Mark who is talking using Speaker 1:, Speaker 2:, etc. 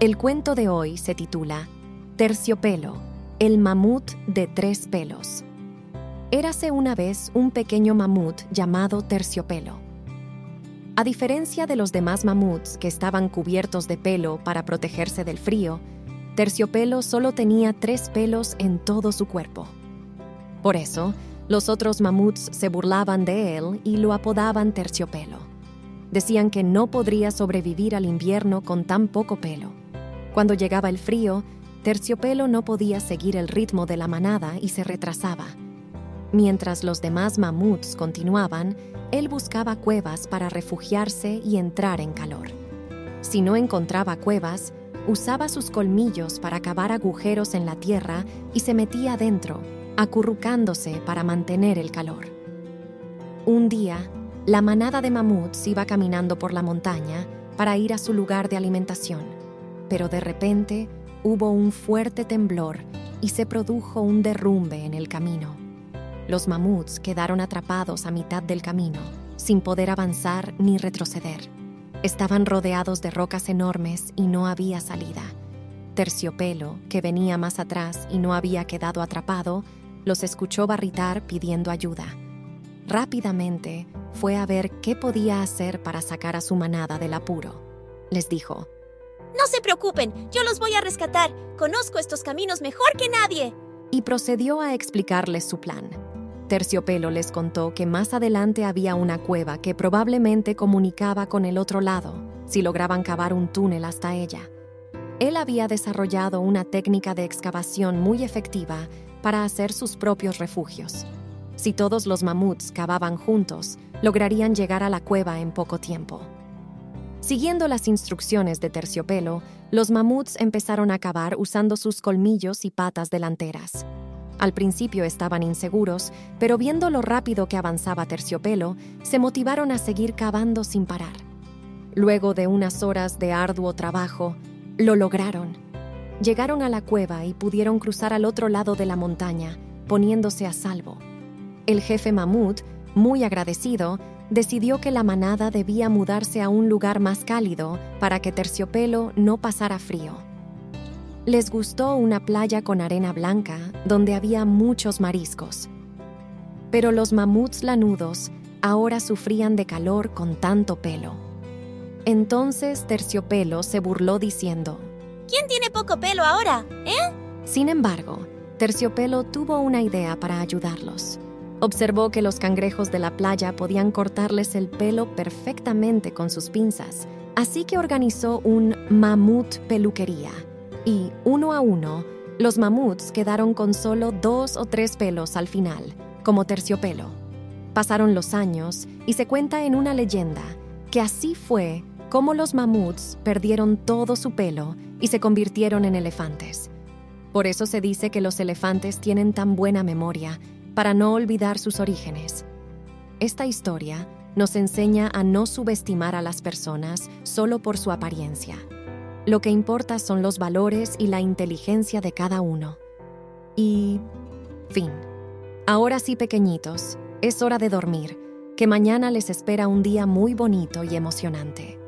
Speaker 1: El cuento de hoy se titula Terciopelo, el mamut de tres pelos. Érase una vez un pequeño mamut llamado Terciopelo. A diferencia de los demás mamuts que estaban cubiertos de pelo para protegerse del frío, Terciopelo solo tenía tres pelos en todo su cuerpo. Por eso, los otros mamuts se burlaban de él y lo apodaban Terciopelo. Decían que no podría sobrevivir al invierno con tan poco pelo. Cuando llegaba el frío, Terciopelo no podía seguir el ritmo de la manada y se retrasaba. Mientras los demás mamuts continuaban, él buscaba cuevas para refugiarse y entrar en calor. Si no encontraba cuevas, usaba sus colmillos para cavar agujeros en la tierra y se metía adentro, acurrucándose para mantener el calor. Un día, la manada de mamuts iba caminando por la montaña para ir a su lugar de alimentación pero de repente hubo un fuerte temblor y se produjo un derrumbe en el camino. Los mamuts quedaron atrapados a mitad del camino, sin poder avanzar ni retroceder. Estaban rodeados de rocas enormes y no había salida. Terciopelo, que venía más atrás y no había quedado atrapado, los escuchó barritar pidiendo ayuda. Rápidamente fue a ver qué podía hacer para sacar a su manada del apuro. Les dijo,
Speaker 2: no se preocupen, yo los voy a rescatar. Conozco estos caminos mejor que nadie.
Speaker 1: Y procedió a explicarles su plan. Terciopelo les contó que más adelante había una cueva que probablemente comunicaba con el otro lado, si lograban cavar un túnel hasta ella. Él había desarrollado una técnica de excavación muy efectiva para hacer sus propios refugios. Si todos los mamuts cavaban juntos, lograrían llegar a la cueva en poco tiempo. Siguiendo las instrucciones de Terciopelo, los mamuts empezaron a cavar usando sus colmillos y patas delanteras. Al principio estaban inseguros, pero viendo lo rápido que avanzaba Terciopelo, se motivaron a seguir cavando sin parar. Luego de unas horas de arduo trabajo, lo lograron. Llegaron a la cueva y pudieron cruzar al otro lado de la montaña, poniéndose a salvo. El jefe mamut, muy agradecido, decidió que la manada debía mudarse a un lugar más cálido para que Terciopelo no pasara frío. Les gustó una playa con arena blanca donde había muchos mariscos. Pero los mamuts lanudos ahora sufrían de calor con tanto pelo. Entonces Terciopelo se burló diciendo,
Speaker 2: ¿Quién tiene poco pelo ahora? ¿Eh?
Speaker 1: Sin embargo, Terciopelo tuvo una idea para ayudarlos. Observó que los cangrejos de la playa podían cortarles el pelo perfectamente con sus pinzas, así que organizó un mamut peluquería. Y, uno a uno, los mamuts quedaron con solo dos o tres pelos al final, como terciopelo. Pasaron los años y se cuenta en una leyenda que así fue como los mamuts perdieron todo su pelo y se convirtieron en elefantes. Por eso se dice que los elefantes tienen tan buena memoria para no olvidar sus orígenes. Esta historia nos enseña a no subestimar a las personas solo por su apariencia. Lo que importa son los valores y la inteligencia de cada uno. Y... fin. Ahora sí, pequeñitos, es hora de dormir, que mañana les espera un día muy bonito y emocionante.